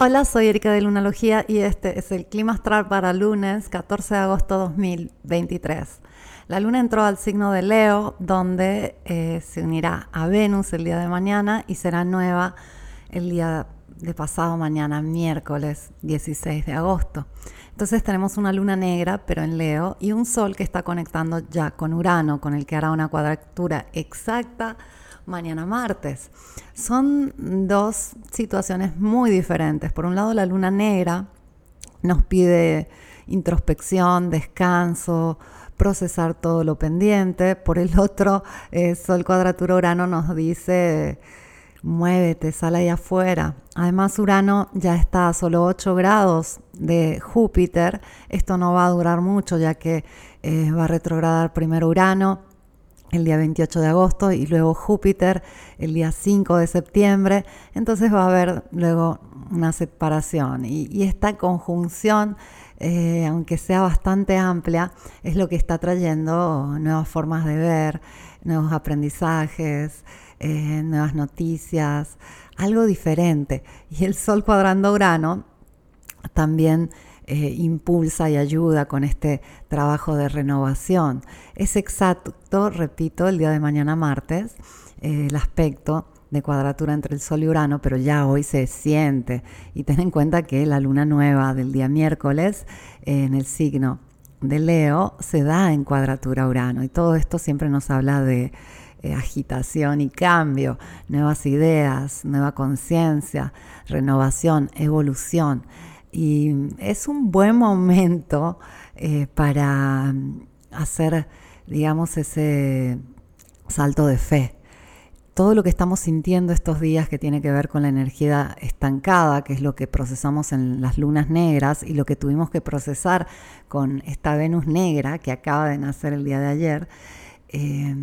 Hola, soy Erika de Lunalogía y este es el clima astral para lunes 14 de agosto 2023. La luna entró al signo de Leo, donde eh, se unirá a Venus el día de mañana y será nueva el día de pasado mañana, miércoles 16 de agosto. Entonces tenemos una luna negra, pero en Leo, y un sol que está conectando ya con Urano, con el que hará una cuadratura exacta mañana martes. Son dos situaciones muy diferentes. Por un lado, la luna negra nos pide introspección, descanso, procesar todo lo pendiente. Por el otro, eh, Sol cuadratura Urano nos dice, muévete, sal ahí afuera. Además, Urano ya está a solo 8 grados de Júpiter. Esto no va a durar mucho ya que eh, va a retrogradar primero Urano el día 28 de agosto y luego Júpiter el día 5 de septiembre. Entonces va a haber luego una separación y, esta conjunción, eh, aunque sea bastante amplia, es lo que está trayendo nuevas formas de ver, nuevos aprendizajes, eh, nuevas noticias, algo diferente. Y el Sol cuadrando Urano también eh, impulsa y ayuda con este trabajo de renovación. Es exacto, repito, el día de mañana martes, eh, el aspecto de cuadratura entre el Sol y Urano, pero ya hoy se siente. Y ten en cuenta que la luna nueva del día miércoles eh, en el signo de Leo se da en cuadratura Urano. Y todo esto siempre nos habla de agitación y cambio, nuevas ideas, nueva conciencia, renovación, evolución. Y es un buen momento eh, para hacer, digamos, ese salto de fe. Todo lo que estamos sintiendo estos días que tiene que ver con la energía estancada, que es lo que procesamos en las lunas negras y lo que tuvimos que procesar con esta Venus negra que acaba de nacer el día de ayer, eh,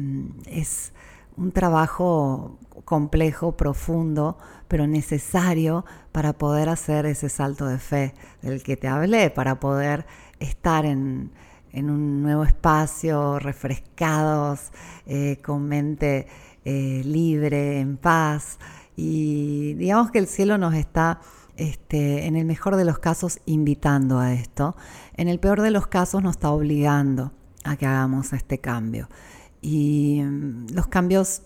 es un trabajo complejo, profundo, pero necesario para poder hacer ese salto de fe del que te hablé, para poder estar en, un nuevo espacio, refrescados, eh, con mente eh, libre, en paz. Y digamos que el cielo nos está, este, en el mejor de los casos, invitando a esto. En el peor de los casos nos está obligando a que hagamos este cambio. Y mm, los cambios,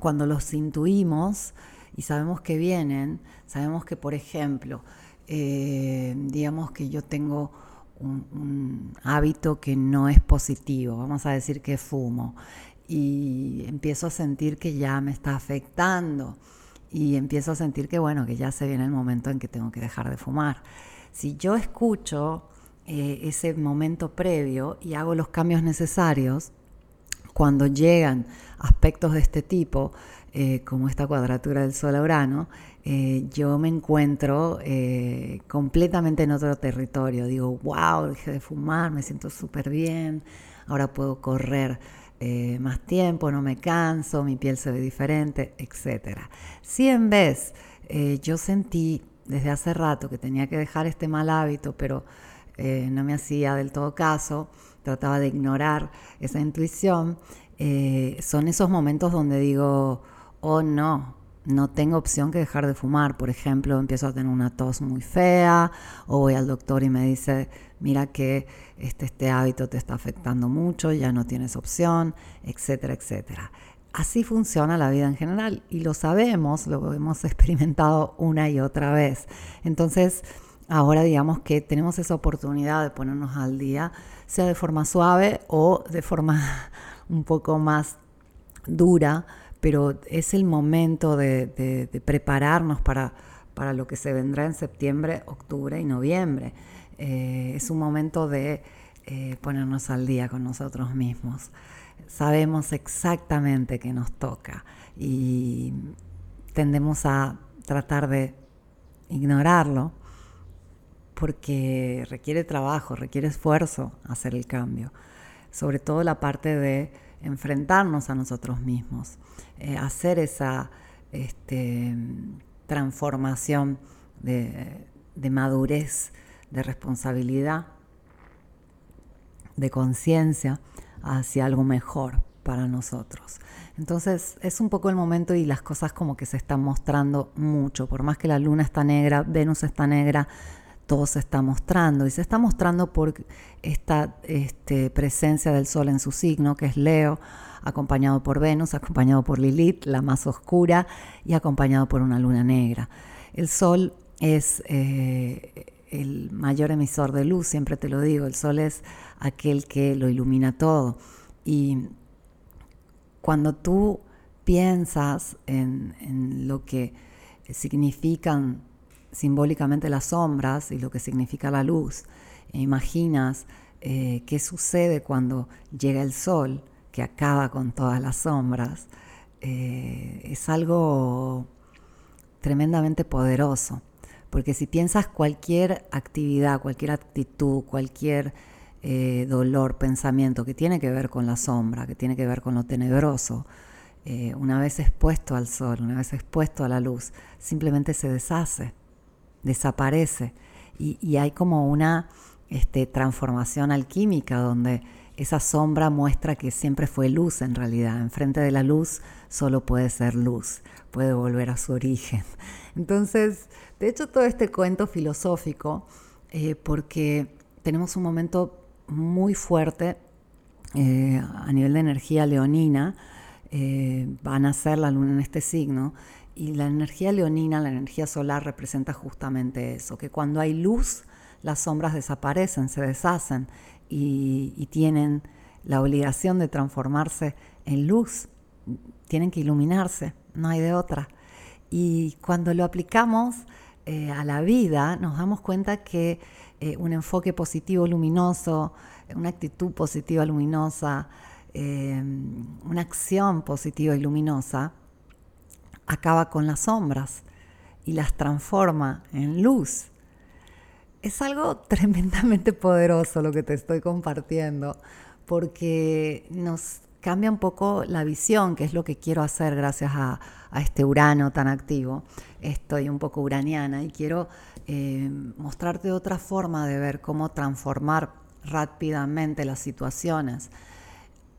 cuando los intuimos y sabemos que vienen, sabemos que, por ejemplo, eh, digamos que yo tengo un, hábito que no es positivo, vamos a decir que fumo, y empiezo a sentir que ya me está afectando y empiezo a sentir que bueno, que ya se viene el momento en que tengo que dejar de fumar. Si yo escucho eh, ese momento previo y hago los cambios necesarios, cuando llegan aspectos de este tipo, eh, como esta cuadratura del Sol a Urano, eh, yo me encuentro eh, completamente en otro territorio. Digo, wow, dejé de fumar, me siento súper bien, ahora puedo correr más tiempo, no me canso, mi piel se ve diferente, etc. Si en vez yo sentí desde hace rato que tenía que dejar este mal hábito, pero no me hacía del todo caso, trataba de ignorar esa intuición, eh, son esos momentos donde digo, oh no, no tengo opción que dejar de fumar. Por ejemplo, empiezo a tener una tos muy fea o voy al doctor y me dice, mira que este, este hábito te está afectando mucho, ya no tienes opción, etcétera, etcétera. Así funciona la vida en general y lo sabemos, lo hemos experimentado una y otra vez. Entonces, ahora digamos que tenemos esa oportunidad de ponernos al día, sea de forma suave o de forma un poco más dura, pero es el momento de, prepararnos para, para, lo que se vendrá en septiembre, octubre y noviembre. Eh, es un momento de eh, ponernos al día con nosotros mismos. Sabemos exactamente qué nos toca y tendemos a tratar de ignorarlo porque requiere trabajo, requiere esfuerzo hacer el cambio. Sobre todo la parte de enfrentarnos a nosotros mismos, eh, hacer esa este, transformación de, madurez, de responsabilidad, de conciencia hacia algo mejor para nosotros. Entonces es un poco el momento y las cosas como que se están mostrando mucho. Por más que la luna está negra, Venus está negra, todo se está mostrando. Y se está mostrando por esta este, presencia del Sol en su signo, que es Leo, acompañado por Venus, acompañado por Lilith, la más oscura, y acompañado por una luna negra. El Sol es eh, el mayor emisor de luz, siempre te lo digo, el Sol es aquel que lo ilumina todo. Y cuando tú piensas en, lo que significan simbólicamente las sombras y lo que significa la luz, e imaginas eh, qué sucede cuando llega el sol, que acaba con todas las sombras, eh, es algo tremendamente poderoso. Porque si piensas cualquier actividad, cualquier actitud, cualquier eh, dolor, pensamiento que tiene que ver con la sombra, que tiene que ver con lo tenebroso, una vez expuesto al sol, una vez expuesto a la luz, simplemente se deshace, desaparece. Y, hay como una este, transformación alquímica donde esa sombra muestra que siempre fue luz en realidad. Enfrente de la luz solo puede ser luz, puede volver a su origen. Entonces, de hecho, todo este cuento filosófico, eh, porque tenemos un momento muy fuerte eh, a nivel de energía leonina. Eh, van a ser la luna en este signo. Y la energía leonina, la energía solar, representa justamente eso, que cuando hay luz, las sombras desaparecen, se deshacen y, tienen la obligación de transformarse en luz, tienen que iluminarse, no hay de otra. Y cuando lo aplicamos eh, a la vida, nos damos cuenta que eh, un enfoque positivo luminoso, una actitud positiva luminosa, eh, una acción positiva y luminosa, acaba con las sombras y las transforma en luz. Es algo tremendamente poderoso lo que te estoy compartiendo, porque nos cambia un poco la visión, que es lo que quiero hacer gracias a, este Urano tan activo. Estoy un poco uraniana y quiero eh, mostrarte otra forma de ver cómo transformar rápidamente las situaciones.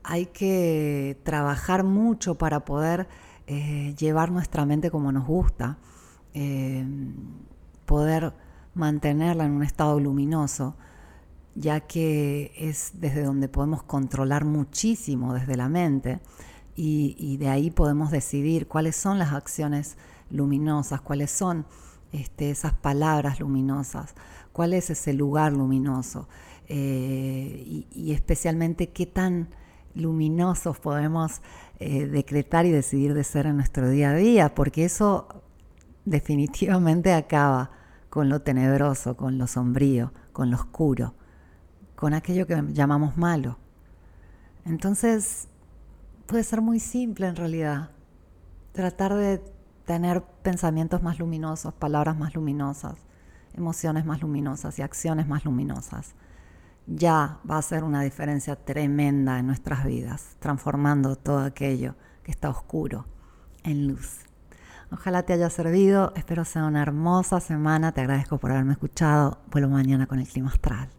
Hay que trabajar mucho para poder eh, llevar nuestra mente como nos gusta, eh, poder mantenerla en un estado luminoso ya que es desde donde podemos controlar muchísimo desde la mente y, de ahí podemos decidir cuáles son las acciones luminosas, cuáles son este, esas palabras luminosas, cuál es ese lugar luminoso eh, y, especialmente qué tan luminosos podemos eh, decretar y decidir de ser en nuestro día a día, porque eso definitivamente acaba con lo tenebroso, con lo sombrío, con lo oscuro con aquello que llamamos malo. Entonces, puede ser muy simple en realidad. Tratar de tener pensamientos más luminosos, palabras más luminosas, emociones más luminosas y acciones más luminosas. Ya va a ser una diferencia tremenda en nuestras vidas, transformando todo aquello que está oscuro en luz. Ojalá te haya servido, espero sea una hermosa semana, te agradezco por haberme escuchado, vuelvo mañana con el clima astral.